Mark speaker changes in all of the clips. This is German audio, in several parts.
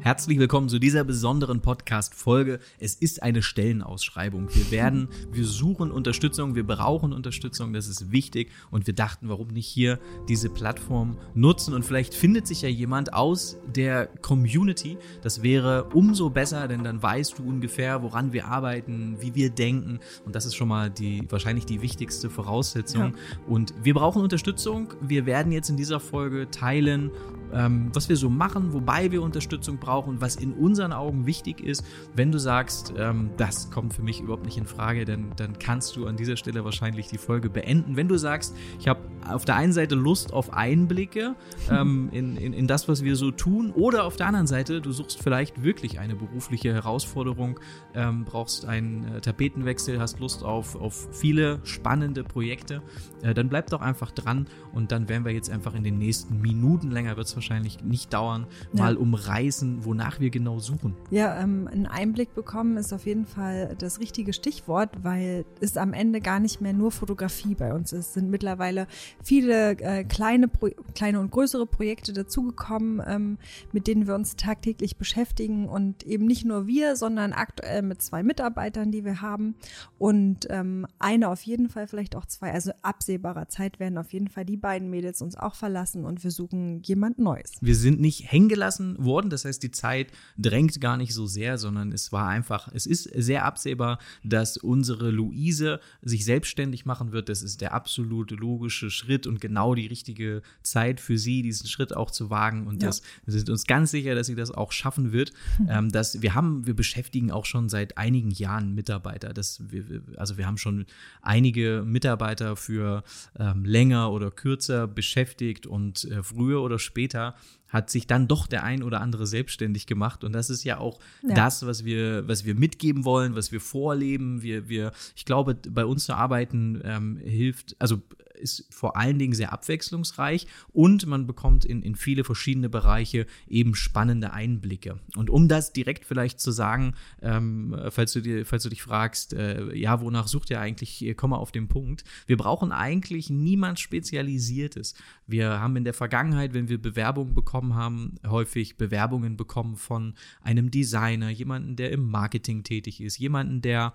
Speaker 1: Herzlich willkommen zu dieser besonderen Podcast-Folge. Es ist eine Stellenausschreibung. Wir werden, wir suchen Unterstützung, wir brauchen Unterstützung, das ist wichtig. Und wir dachten, warum nicht hier diese Plattform nutzen? Und vielleicht findet sich ja jemand aus der Community. Das wäre umso besser, denn dann weißt du ungefähr, woran wir arbeiten, wie wir denken. Und das ist schon mal die, wahrscheinlich die wichtigste Voraussetzung. Ja. Und wir brauchen Unterstützung. Wir werden jetzt in dieser Folge teilen, ähm, was wir so machen, wobei wir Unterstützung brauchen und was in unseren Augen wichtig ist. Wenn du sagst, ähm, das kommt für mich überhaupt nicht in Frage, dann, dann kannst du an dieser Stelle wahrscheinlich die Folge beenden. Wenn du sagst, ich habe auf der einen Seite Lust auf Einblicke ähm, in, in, in das, was wir so tun, oder auf der anderen Seite, du suchst vielleicht wirklich eine berufliche Herausforderung, ähm, brauchst einen äh, Tapetenwechsel, hast Lust auf, auf viele spannende Projekte, äh, dann bleib doch einfach dran und dann werden wir jetzt einfach in den nächsten Minuten länger wird es wahrscheinlich nicht dauern, ja. mal umreißen, wonach wir genau suchen.
Speaker 2: Ja, ähm, einen Einblick bekommen ist auf jeden Fall das richtige Stichwort, weil es am Ende gar nicht mehr nur Fotografie bei uns ist. Es sind mittlerweile viele äh, kleine, kleine und größere Projekte dazugekommen, ähm, mit denen wir uns tagtäglich beschäftigen und eben nicht nur wir, sondern aktuell mit zwei Mitarbeitern, die wir haben und ähm, eine auf jeden Fall, vielleicht auch zwei, also absehbarer Zeit werden auf jeden Fall die beiden Mädels uns auch verlassen und wir suchen jemanden Neues.
Speaker 1: Wir sind nicht hängen gelassen worden, das heißt, die Zeit drängt gar nicht so sehr, sondern es war einfach, es ist sehr absehbar, dass unsere Luise sich selbstständig machen wird. Das ist der absolute logische Schritt und genau die richtige Zeit für sie, diesen Schritt auch zu wagen. Und ja. das, wir sind uns ganz sicher, dass sie das auch schaffen wird. Mhm. Ähm, dass wir haben, wir beschäftigen auch schon seit einigen Jahren Mitarbeiter. Das, wir, also wir haben schon einige Mitarbeiter für ähm, länger oder kürzer beschäftigt und äh, früher oder später weiter hat sich dann doch der ein oder andere selbstständig gemacht. Und das ist ja auch ja. das, was wir, was wir mitgeben wollen, was wir vorleben. Wir, wir, ich glaube, bei uns zu arbeiten ähm, hilft, also ist vor allen Dingen sehr abwechslungsreich und man bekommt in, in viele verschiedene Bereiche eben spannende Einblicke. Und um das direkt vielleicht zu sagen, ähm, falls, du dir, falls du dich fragst, äh, ja, wonach sucht ihr eigentlich, komm mal auf den Punkt. Wir brauchen eigentlich niemand Spezialisiertes. Wir haben in der Vergangenheit, wenn wir Bewerbungen bekommen haben, häufig Bewerbungen bekommen von einem Designer, jemanden, der im Marketing tätig ist, jemanden, der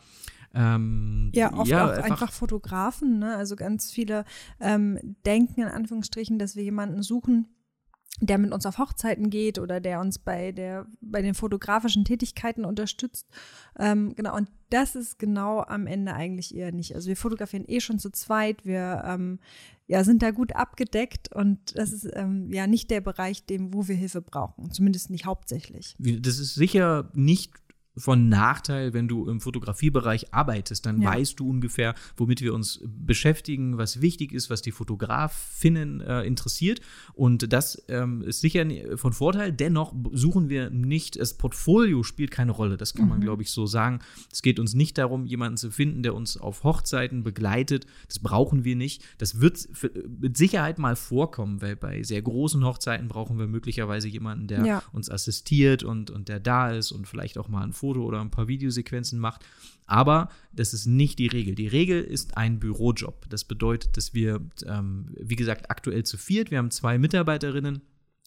Speaker 2: ähm, ja, oft ja, auch einfach, einfach Fotografen. Ne? Also ganz viele ähm, denken in Anführungsstrichen, dass wir jemanden suchen, der mit uns auf Hochzeiten geht oder der uns bei der bei den fotografischen Tätigkeiten unterstützt. Ähm, genau, und das ist genau am Ende eigentlich eher nicht. Also wir fotografieren eh schon zu zweit, wir ähm, ja, sind da gut abgedeckt und das ist ähm, ja nicht der Bereich, dem, wo wir Hilfe brauchen, zumindest nicht hauptsächlich.
Speaker 1: Das ist sicher nicht von Nachteil, wenn du im Fotografiebereich arbeitest. Dann ja. weißt du ungefähr, womit wir uns beschäftigen, was wichtig ist, was die Fotografinnen äh, interessiert. Und das ähm, ist sicher von Vorteil. Dennoch suchen wir nicht, das Portfolio spielt keine Rolle. Das kann man, mhm. glaube ich, so sagen. Es geht uns nicht darum, jemanden zu finden, der uns auf Hochzeiten begleitet. Das brauchen wir nicht. Das wird mit Sicherheit mal vorkommen, weil bei sehr großen Hochzeiten brauchen wir möglicherweise jemanden, der ja. uns assistiert und, und der da ist und vielleicht auch mal ein Foto oder ein paar Videosequenzen macht. Aber das ist nicht die Regel. Die Regel ist ein Bürojob. Das bedeutet, dass wir, ähm, wie gesagt, aktuell zu viert, wir haben zwei Mitarbeiterinnen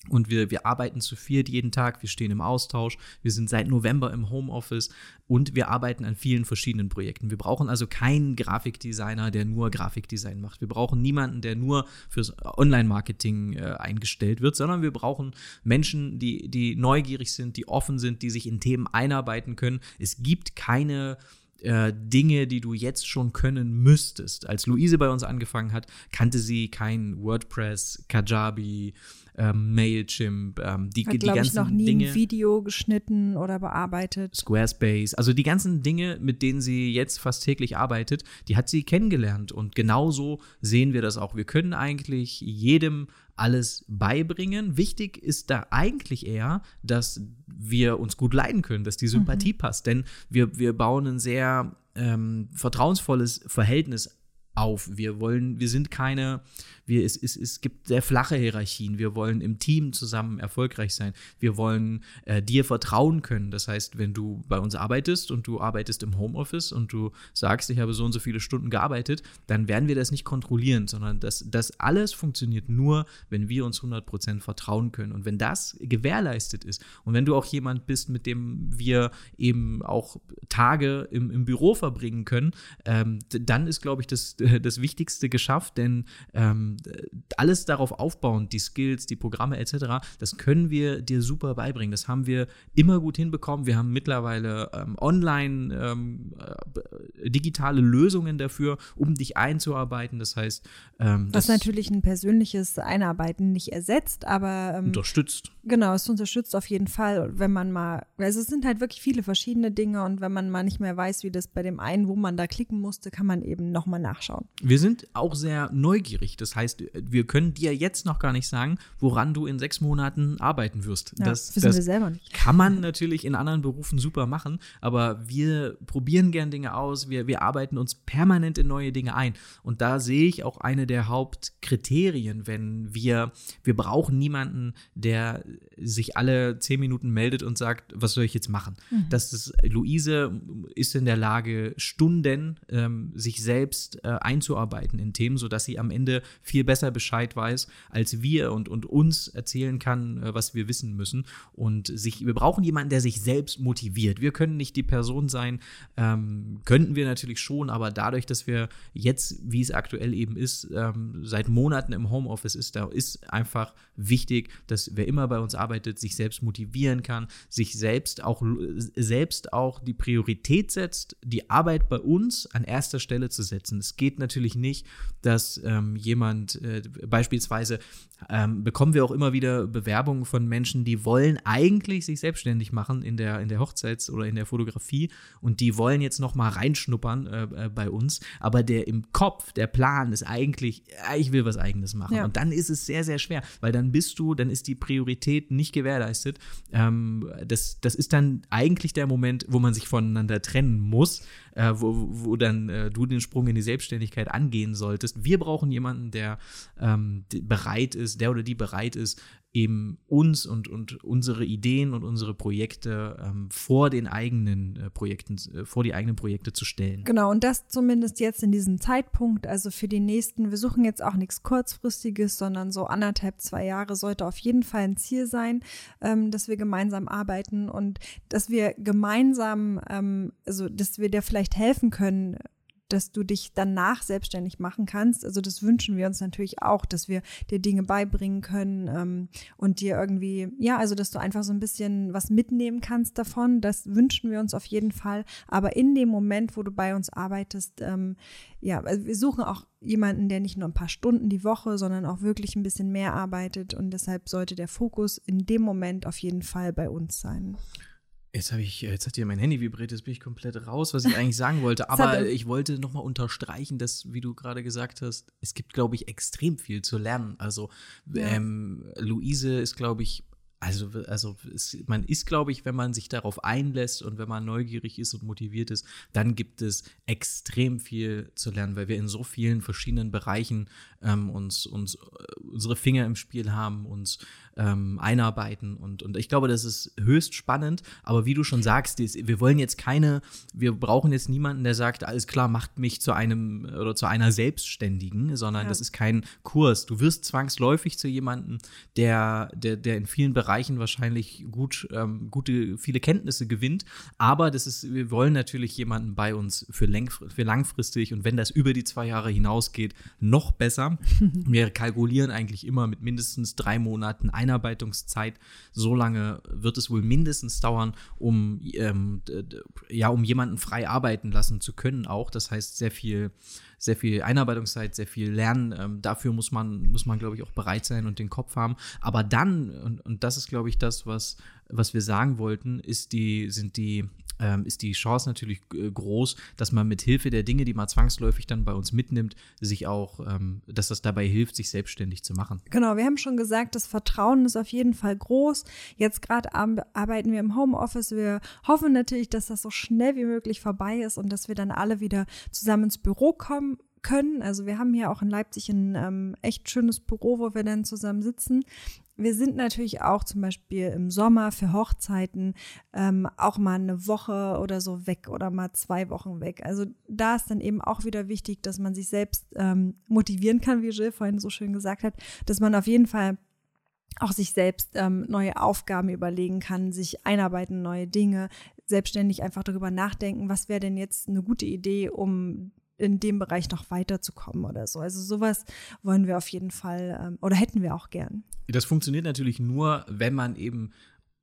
Speaker 1: und wir, wir arbeiten zu viert jeden Tag, wir stehen im Austausch, wir sind seit November im Homeoffice und wir arbeiten an vielen verschiedenen Projekten. Wir brauchen also keinen Grafikdesigner, der nur Grafikdesign macht. Wir brauchen niemanden, der nur fürs Online-Marketing äh, eingestellt wird, sondern wir brauchen Menschen, die, die neugierig sind, die offen sind, die sich in Themen einarbeiten können. Es gibt keine äh, Dinge, die du jetzt schon können müsstest. Als Luise bei uns angefangen hat, kannte sie kein WordPress, Kajabi, ähm, Mailchimp, ähm, die,
Speaker 2: Hat, die ganzen ich, noch nie Dinge. ein Video geschnitten oder bearbeitet.
Speaker 1: Squarespace, also die ganzen Dinge, mit denen sie jetzt fast täglich arbeitet, die hat sie kennengelernt. Und genauso sehen wir das auch. Wir können eigentlich jedem alles beibringen. Wichtig ist da eigentlich eher, dass wir uns gut leiden können, dass die Sympathie mhm. passt. Denn wir, wir bauen ein sehr ähm, vertrauensvolles Verhältnis auf. Wir wollen, wir sind keine, Wir, es, es, es gibt sehr flache Hierarchien. Wir wollen im Team zusammen erfolgreich sein. Wir wollen äh, dir vertrauen können. Das heißt, wenn du bei uns arbeitest und du arbeitest im Homeoffice und du sagst, ich habe so und so viele Stunden gearbeitet, dann werden wir das nicht kontrollieren, sondern das, das alles funktioniert nur, wenn wir uns 100% vertrauen können. Und wenn das gewährleistet ist und wenn du auch jemand bist, mit dem wir eben auch Tage im, im Büro verbringen können, ähm, dann ist, glaube ich, das, das Wichtigste geschafft, denn ähm, alles darauf aufbauend, die Skills, die Programme etc., das können wir dir super beibringen. Das haben wir immer gut hinbekommen. Wir haben mittlerweile ähm, online ähm, äh, digitale Lösungen dafür, um dich einzuarbeiten. Das heißt,
Speaker 2: ähm, was natürlich ein persönliches Einarbeiten nicht ersetzt, aber
Speaker 1: ähm, unterstützt.
Speaker 2: Genau, es unterstützt auf jeden Fall, wenn man mal, also es sind halt wirklich viele verschiedene Dinge und wenn man mal nicht mehr weiß, wie das bei dem einen, wo man da klicken musste, kann man eben nochmal nachschauen.
Speaker 1: Wir sind auch sehr neugierig. Das heißt, wir können dir jetzt noch gar nicht sagen, woran du in sechs Monaten arbeiten wirst.
Speaker 2: Ja,
Speaker 1: das
Speaker 2: wissen das wir selber nicht.
Speaker 1: Kann man natürlich in anderen Berufen super machen, aber wir probieren gern Dinge aus, wir, wir arbeiten uns permanent in neue Dinge ein. Und da sehe ich auch eine der Hauptkriterien, wenn wir, wir brauchen niemanden, der sich alle zehn Minuten meldet und sagt, was soll ich jetzt machen? Mhm. Das ist, Luise ist in der Lage, Stunden ähm, sich selbst äh, einzuarbeiten in Themen, sodass sie am Ende viel besser Bescheid weiß, als wir und, und uns erzählen kann, äh, was wir wissen müssen. Und sich, wir brauchen jemanden, der sich selbst motiviert. Wir können nicht die Person sein, ähm, könnten wir natürlich schon, aber dadurch, dass wir jetzt, wie es aktuell eben ist, ähm, seit Monaten im Homeoffice ist, da ist einfach wichtig, dass wer immer bei uns arbeitet, sich selbst motivieren kann, sich selbst auch, selbst auch die Priorität setzt, die Arbeit bei uns an erster Stelle zu setzen. Es geht natürlich nicht, dass ähm, jemand äh, beispielsweise ähm, bekommen wir auch immer wieder Bewerbungen von Menschen, die wollen eigentlich sich selbstständig machen in der, in der Hochzeits- oder in der Fotografie und die wollen jetzt noch mal reinschnuppern äh, äh, bei uns, aber der im Kopf, der Plan ist eigentlich, äh, ich will was eigenes machen. Ja. Und dann ist es sehr, sehr schwer, weil dann bist du, dann ist die Priorität nicht gewährleistet. Ähm, das, das ist dann eigentlich der Moment, wo man sich voneinander trennen muss, äh, wo, wo dann äh, du den Sprung in die Selbstständigkeit angehen solltest. Wir brauchen jemanden, der ähm, bereit ist, der oder die bereit ist, eben uns und, und unsere Ideen und unsere Projekte ähm, vor den eigenen äh, Projekten, äh, vor die eigenen Projekte zu stellen.
Speaker 2: Genau, und das zumindest jetzt in diesem Zeitpunkt, also für die nächsten, wir suchen jetzt auch nichts kurzfristiges, sondern so anderthalb, zwei Jahre sollte auf jeden Fall ein Ziel sein, ähm, dass wir gemeinsam arbeiten und dass wir gemeinsam, ähm, also dass wir dir vielleicht helfen können, dass du dich danach selbstständig machen kannst. Also das wünschen wir uns natürlich auch, dass wir dir Dinge beibringen können ähm, und dir irgendwie, ja, also dass du einfach so ein bisschen was mitnehmen kannst davon. Das wünschen wir uns auf jeden Fall. Aber in dem Moment, wo du bei uns arbeitest, ähm, ja, also wir suchen auch jemanden, der nicht nur ein paar Stunden die Woche, sondern auch wirklich ein bisschen mehr arbeitet. Und deshalb sollte der Fokus in dem Moment auf jeden Fall bei uns sein.
Speaker 1: Jetzt habe ich, jetzt hat hier mein Handy vibriert, jetzt bin ich komplett raus, was ich eigentlich sagen wollte. Aber ich wollte nochmal unterstreichen, dass, wie du gerade gesagt hast, es gibt, glaube ich, extrem viel zu lernen. Also ja. ähm, Luise ist, glaube ich, also, also es, man ist, glaube ich, wenn man sich darauf einlässt und wenn man neugierig ist und motiviert ist, dann gibt es extrem viel zu lernen, weil wir in so vielen verschiedenen Bereichen ähm, uns, uns äh, unsere Finger im Spiel haben, uns ähm, einarbeiten und, und ich glaube, das ist höchst spannend. Aber wie du schon sagst, wir wollen jetzt keine, wir brauchen jetzt niemanden, der sagt, alles klar, macht mich zu einem oder zu einer Selbstständigen, sondern ja. das ist kein Kurs. Du wirst zwangsläufig zu jemandem, der, der, der in vielen Bereichen wahrscheinlich gut, ähm, gute, viele Kenntnisse gewinnt. Aber das ist, wir wollen natürlich jemanden bei uns für, für langfristig und wenn das über die zwei Jahre hinausgeht, noch besser. wir kalkulieren eigentlich immer mit mindestens drei Monaten ein Einarbeitungszeit. So lange wird es wohl mindestens dauern, um, ähm, ja, um jemanden frei arbeiten lassen zu können auch. Das heißt, sehr viel, sehr viel Einarbeitungszeit, sehr viel Lernen. Ähm, dafür muss man, muss man, glaube ich, auch bereit sein und den Kopf haben. Aber dann, und, und das ist, glaube ich, das, was, was wir sagen wollten, ist die, sind die ähm, ist die Chance natürlich äh, groß, dass man mit Hilfe der Dinge, die man zwangsläufig dann bei uns mitnimmt, sich auch, ähm, dass das dabei hilft, sich selbstständig zu machen.
Speaker 2: Genau, wir haben schon gesagt, das Vertrauen ist auf jeden Fall groß. Jetzt gerade arbeiten wir im Homeoffice. Wir hoffen natürlich, dass das so schnell wie möglich vorbei ist und dass wir dann alle wieder zusammen ins Büro kommen können. Also wir haben hier auch in Leipzig ein ähm, echt schönes Büro, wo wir dann zusammen sitzen. Wir sind natürlich auch zum Beispiel im Sommer für Hochzeiten ähm, auch mal eine Woche oder so weg oder mal zwei Wochen weg. Also da ist dann eben auch wieder wichtig, dass man sich selbst ähm, motivieren kann, wie Jill vorhin so schön gesagt hat, dass man auf jeden Fall auch sich selbst ähm, neue Aufgaben überlegen kann, sich einarbeiten, neue Dinge, selbstständig einfach darüber nachdenken, was wäre denn jetzt eine gute Idee, um in dem Bereich noch weiterzukommen oder so. Also sowas wollen wir auf jeden Fall ähm, oder hätten wir auch gern.
Speaker 1: Das funktioniert natürlich nur, wenn man eben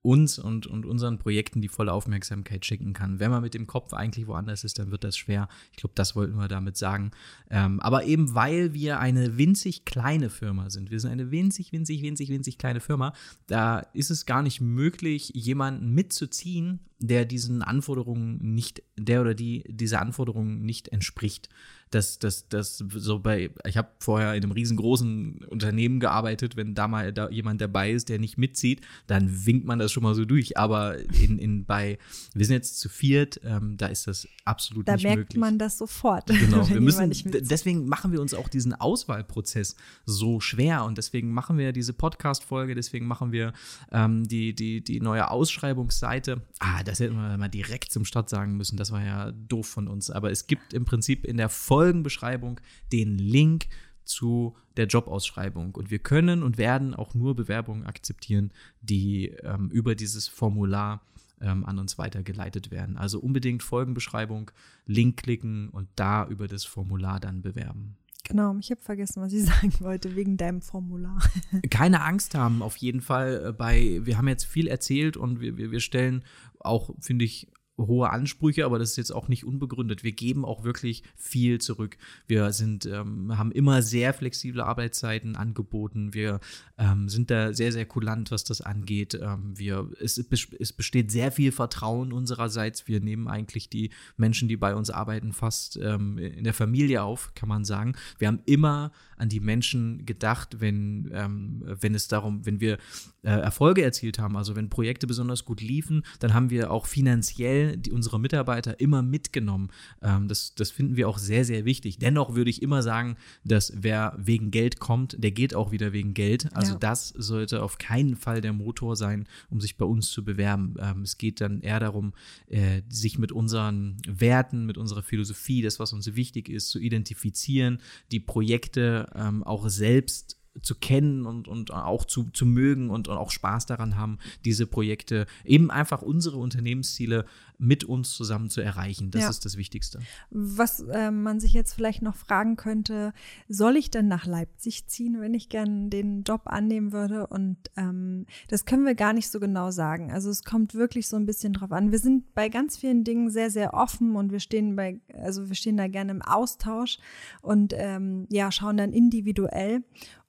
Speaker 1: uns und, und unseren Projekten die volle Aufmerksamkeit schenken kann. Wenn man mit dem Kopf eigentlich woanders ist, dann wird das schwer. Ich glaube, das wollten wir damit sagen. Ähm, aber eben weil wir eine winzig kleine Firma sind, wir sind eine winzig, winzig, winzig, winzig kleine Firma, da ist es gar nicht möglich, jemanden mitzuziehen, der diesen Anforderungen nicht, der oder die diese Anforderungen nicht entspricht dass das, das so bei, ich habe vorher in einem riesengroßen Unternehmen gearbeitet, wenn da mal da jemand dabei ist, der nicht mitzieht, dann winkt man das schon mal so durch. Aber in, in bei, wir sind jetzt zu viert, ähm, da ist das absolut
Speaker 2: da
Speaker 1: nicht möglich.
Speaker 2: Da merkt man das sofort.
Speaker 1: Genau, wir müssen, deswegen machen wir uns auch diesen Auswahlprozess so schwer und deswegen machen wir diese Podcast-Folge, deswegen machen wir ähm, die, die, die neue Ausschreibungsseite. Ah, das hätten wir mal direkt zum Start sagen müssen, das war ja doof von uns. Aber es gibt im Prinzip in der Folge Folgenbeschreibung den Link zu der Jobausschreibung. Und wir können und werden auch nur Bewerbungen akzeptieren, die ähm, über dieses Formular ähm, an uns weitergeleitet werden. Also unbedingt Folgenbeschreibung, Link klicken und da über das Formular dann bewerben.
Speaker 2: Genau, ich habe vergessen, was ich sagen wollte, wegen deinem Formular.
Speaker 1: Keine Angst haben, auf jeden Fall äh, bei, wir haben jetzt viel erzählt und wir, wir, wir stellen auch, finde ich, hohe Ansprüche, aber das ist jetzt auch nicht unbegründet. Wir geben auch wirklich viel zurück. Wir sind, ähm, haben immer sehr flexible Arbeitszeiten angeboten. Wir ähm, sind da sehr, sehr kulant, was das angeht. Ähm, wir, es, es besteht sehr viel Vertrauen unsererseits. Wir nehmen eigentlich die Menschen, die bei uns arbeiten, fast ähm, in der Familie auf, kann man sagen. Wir haben immer an die Menschen gedacht, wenn, ähm, wenn es darum, wenn wir äh, Erfolge erzielt haben, also wenn Projekte besonders gut liefen, dann haben wir auch finanziell die, unsere Mitarbeiter immer mitgenommen. Ähm, das, das finden wir auch sehr, sehr wichtig. Dennoch würde ich immer sagen, dass wer wegen Geld kommt, der geht auch wieder wegen Geld. Also ja. das sollte auf keinen Fall der Motor sein, um sich bei uns zu bewerben. Ähm, es geht dann eher darum, äh, sich mit unseren Werten, mit unserer Philosophie, das, was uns wichtig ist, zu identifizieren, die Projekte ähm, auch selbst zu kennen und, und auch zu, zu mögen und, und auch Spaß daran haben, diese Projekte, eben einfach unsere Unternehmensziele mit uns zusammen zu erreichen. Das ja. ist das Wichtigste.
Speaker 2: Was äh, man sich jetzt vielleicht noch fragen könnte, soll ich denn nach Leipzig ziehen, wenn ich gerne den Job annehmen würde? Und ähm, das können wir gar nicht so genau sagen. Also es kommt wirklich so ein bisschen drauf an. Wir sind bei ganz vielen Dingen sehr, sehr offen und wir stehen bei, also wir stehen da gerne im Austausch und ähm, ja, schauen dann individuell.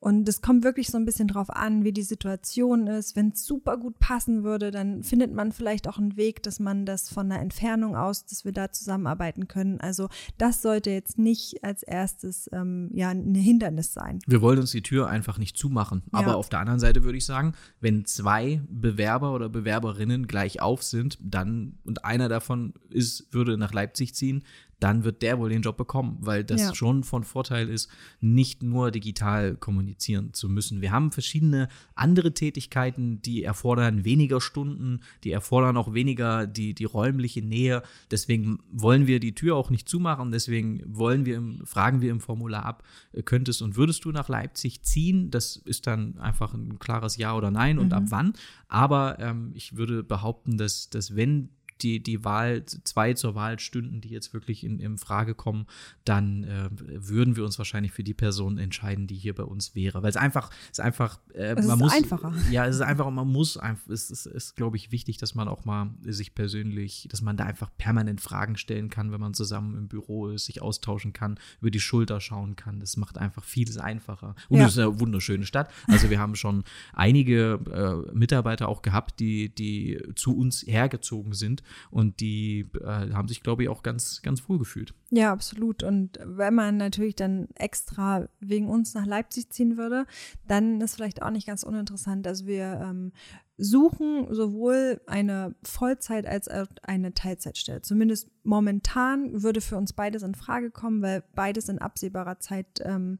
Speaker 2: Und es kommt wirklich so ein bisschen drauf an, wie die Situation ist. Wenn es super gut passen würde, dann findet man vielleicht auch einen Weg, dass man das von einer Entfernung aus, dass wir da zusammenarbeiten können. Also das sollte jetzt nicht als erstes ähm, ja ein Hindernis sein.
Speaker 1: Wir wollen uns die Tür einfach nicht zumachen. Ja. Aber auf der anderen Seite würde ich sagen, wenn zwei Bewerber oder Bewerberinnen gleich auf sind, dann und einer davon ist, würde nach Leipzig ziehen, dann wird der wohl den Job bekommen, weil das ja. schon von Vorteil ist, nicht nur digital kommunizieren zu müssen. Wir haben verschiedene andere Tätigkeiten, die erfordern weniger Stunden, die erfordern auch weniger die, die räumliche Nähe. Deswegen wollen wir die Tür auch nicht zumachen. Deswegen wollen wir im, fragen wir im Formular ab, äh, könntest und würdest du nach Leipzig ziehen? Das ist dann einfach ein klares Ja oder Nein und mhm. ab wann. Aber ähm, ich würde behaupten, dass, dass wenn die, die Wahl, zwei zur Wahl stünden, die jetzt wirklich in, in Frage kommen, dann äh, würden wir uns wahrscheinlich für die Person entscheiden, die hier bei uns wäre. Weil es einfach, es ist einfach,
Speaker 2: äh, es man ist muss. einfacher.
Speaker 1: Ja, es ist einfach, man muss einfach, es ist, ist glaube ich, wichtig, dass man auch mal sich persönlich, dass man da einfach permanent Fragen stellen kann, wenn man zusammen im Büro ist, sich austauschen kann, über die Schulter schauen kann. Das macht einfach vieles einfacher. Und ja. es ist eine wunderschöne Stadt. Also wir haben schon einige äh, Mitarbeiter auch gehabt, die, die zu uns hergezogen sind und die äh, haben sich, glaube ich, auch ganz, ganz wohl gefühlt.
Speaker 2: Ja, absolut. Und wenn man natürlich dann extra wegen uns nach Leipzig ziehen würde, dann ist vielleicht auch nicht ganz uninteressant. Also wir ähm, suchen sowohl eine Vollzeit als auch eine Teilzeitstelle. Zumindest momentan würde für uns beides in Frage kommen, weil beides in absehbarer Zeit ähm,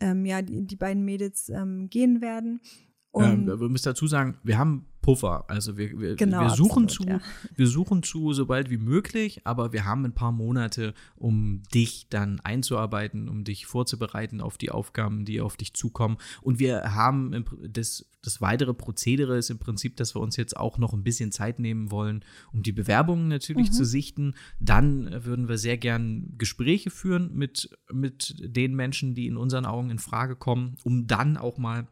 Speaker 2: ähm, ja die, die beiden Mädels ähm, gehen werden.
Speaker 1: Und ähm, wir müssen dazu sagen, wir haben Puffer. Also wir, wir, genau, wir suchen absolut, zu, ja. wir suchen zu, sobald wie möglich, aber wir haben ein paar Monate, um dich dann einzuarbeiten, um dich vorzubereiten auf die Aufgaben, die auf dich zukommen. Und wir haben das, das weitere Prozedere ist im Prinzip, dass wir uns jetzt auch noch ein bisschen Zeit nehmen wollen, um die Bewerbungen natürlich mhm. zu sichten. Dann würden wir sehr gern Gespräche führen mit, mit den Menschen, die in unseren Augen in Frage kommen, um dann auch mal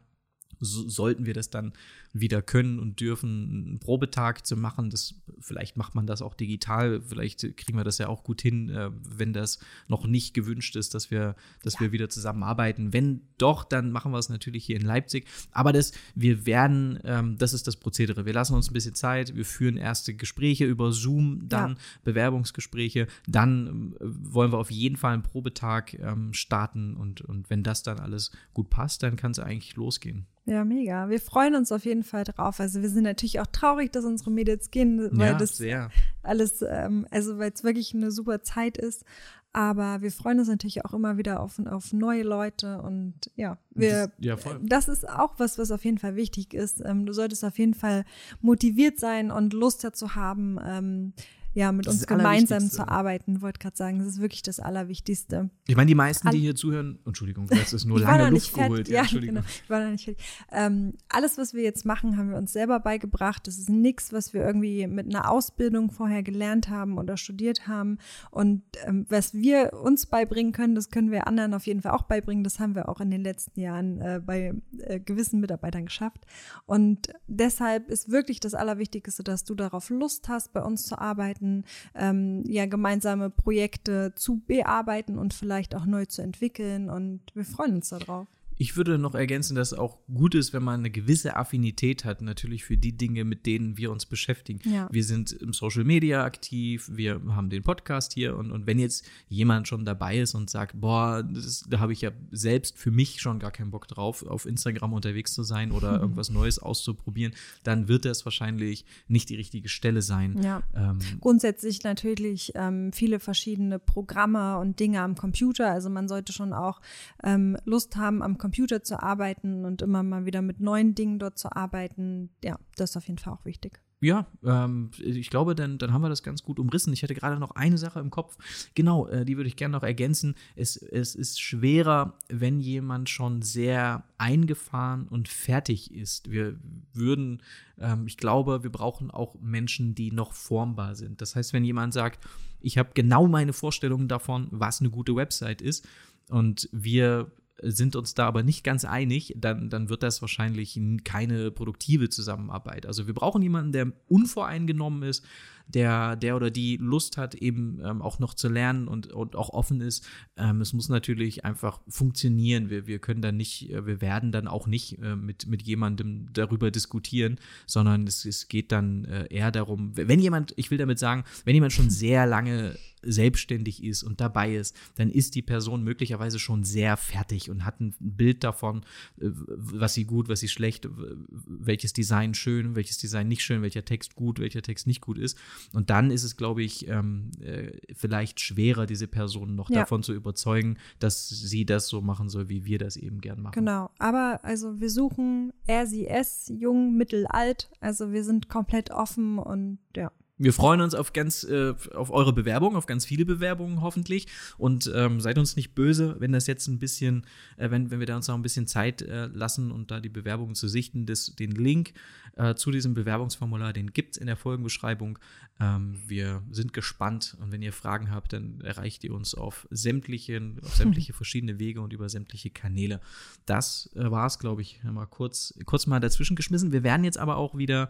Speaker 1: so, sollten wir das dann wieder können und dürfen, einen Probetag zu machen. Das, vielleicht macht man das auch digital, vielleicht kriegen wir das ja auch gut hin, äh, wenn das noch nicht gewünscht ist, dass wir, dass ja. wir wieder zusammenarbeiten. Wenn doch, dann machen wir es natürlich hier in Leipzig. Aber das, wir werden, ähm, das ist das Prozedere. Wir lassen uns ein bisschen Zeit, wir führen erste Gespräche über Zoom, dann ja. Bewerbungsgespräche, dann äh, wollen wir auf jeden Fall einen Probetag ähm, starten und, und wenn das dann alles gut passt, dann kann es eigentlich losgehen.
Speaker 2: Ja, mega. Wir freuen uns auf jeden Fall drauf. Also wir sind natürlich auch traurig, dass unsere Mädels gehen, weil ja, das sehr. alles, ähm, also weil es wirklich eine super Zeit ist. Aber wir freuen uns natürlich auch immer wieder auf, auf neue Leute und ja, wir, das, ja, das ist auch was, was auf jeden Fall wichtig ist. Ähm, du solltest auf jeden Fall motiviert sein und Lust dazu haben, ähm, ja, mit uns gemeinsam zu arbeiten, wollte gerade sagen, das ist wirklich das Allerwichtigste.
Speaker 1: Ich meine, die meisten, die hier zuhören, Entschuldigung, das ist nur lange Luft geholt. Ja,
Speaker 2: Entschuldigung. Genau, ich war noch nicht fertig. Ähm, alles, was wir jetzt machen, haben wir uns selber beigebracht. Das ist nichts, was wir irgendwie mit einer Ausbildung vorher gelernt haben oder studiert haben. Und ähm, was wir uns beibringen können, das können wir anderen auf jeden Fall auch beibringen. Das haben wir auch in den letzten Jahren äh, bei äh, gewissen Mitarbeitern geschafft. Und deshalb ist wirklich das Allerwichtigste, dass du darauf Lust hast, bei uns zu arbeiten arbeiten, ähm, ja, gemeinsame Projekte zu bearbeiten und vielleicht auch neu zu entwickeln. Und wir freuen uns darauf.
Speaker 1: Ich würde noch ergänzen, dass es auch gut ist, wenn man eine gewisse Affinität hat, natürlich für die Dinge, mit denen wir uns beschäftigen. Ja. Wir sind im Social Media aktiv, wir haben den Podcast hier und, und wenn jetzt jemand schon dabei ist und sagt, boah, das, da habe ich ja selbst für mich schon gar keinen Bock drauf, auf Instagram unterwegs zu sein oder irgendwas Neues auszuprobieren, dann wird das wahrscheinlich nicht die richtige Stelle sein.
Speaker 2: Ja. Ähm, Grundsätzlich natürlich ähm, viele verschiedene Programme und Dinge am Computer. Also man sollte schon auch ähm, Lust haben, am Computer Computer zu arbeiten und immer mal wieder mit neuen Dingen dort zu arbeiten, ja, das ist auf jeden Fall auch wichtig.
Speaker 1: Ja, ähm, ich glaube, dann, dann haben wir das ganz gut umrissen. Ich hatte gerade noch eine Sache im Kopf. Genau, äh, die würde ich gerne noch ergänzen. Es, es ist schwerer, wenn jemand schon sehr eingefahren und fertig ist. Wir würden, ähm, ich glaube, wir brauchen auch Menschen, die noch formbar sind. Das heißt, wenn jemand sagt, ich habe genau meine Vorstellungen davon, was eine gute Website ist, und wir sind uns da aber nicht ganz einig, dann, dann wird das wahrscheinlich keine produktive Zusammenarbeit. Also wir brauchen jemanden, der unvoreingenommen ist, der, der oder die Lust hat, eben ähm, auch noch zu lernen und, und auch offen ist. Ähm, es muss natürlich einfach funktionieren. Wir, wir können dann nicht, äh, wir werden dann auch nicht äh, mit, mit jemandem darüber diskutieren, sondern es, es geht dann äh, eher darum, wenn jemand, ich will damit sagen, wenn jemand schon sehr lange selbstständig ist und dabei ist, dann ist die Person möglicherweise schon sehr fertig und hat ein Bild davon, äh, was sie gut, was sie schlecht, welches Design schön, welches Design nicht schön, welcher Text gut, welcher Text nicht gut ist. Und dann ist es, glaube ich, ähm, äh, vielleicht schwerer, diese Person noch ja. davon zu überzeugen, dass sie das so machen soll, wie wir das eben gern machen.
Speaker 2: Genau, aber also wir suchen er, sie, es, jung, mittel, alt. Also wir sind komplett offen und ja.
Speaker 1: Wir freuen uns auf ganz äh, auf eure Bewerbung, auf ganz viele Bewerbungen hoffentlich. Und ähm, seid uns nicht böse, wenn das jetzt ein bisschen, äh, wenn, wenn wir da uns noch ein bisschen Zeit äh, lassen und da die Bewerbungen zu sichten. Das, den Link äh, zu diesem Bewerbungsformular, den gibt es in der Folgenbeschreibung. Ähm, wir sind gespannt und wenn ihr Fragen habt, dann erreicht ihr uns auf sämtlichen, auf sämtliche verschiedene Wege und über sämtliche Kanäle. Das äh, war es, glaube ich, mal kurz, kurz mal dazwischen geschmissen. Wir werden jetzt aber auch wieder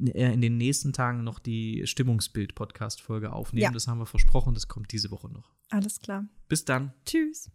Speaker 1: äh, in den nächsten Tagen noch die Stimmungsbild-Podcast-Folge aufnehmen. Ja. Das haben wir versprochen, das kommt diese Woche noch.
Speaker 2: Alles klar.
Speaker 1: Bis dann.
Speaker 2: Tschüss.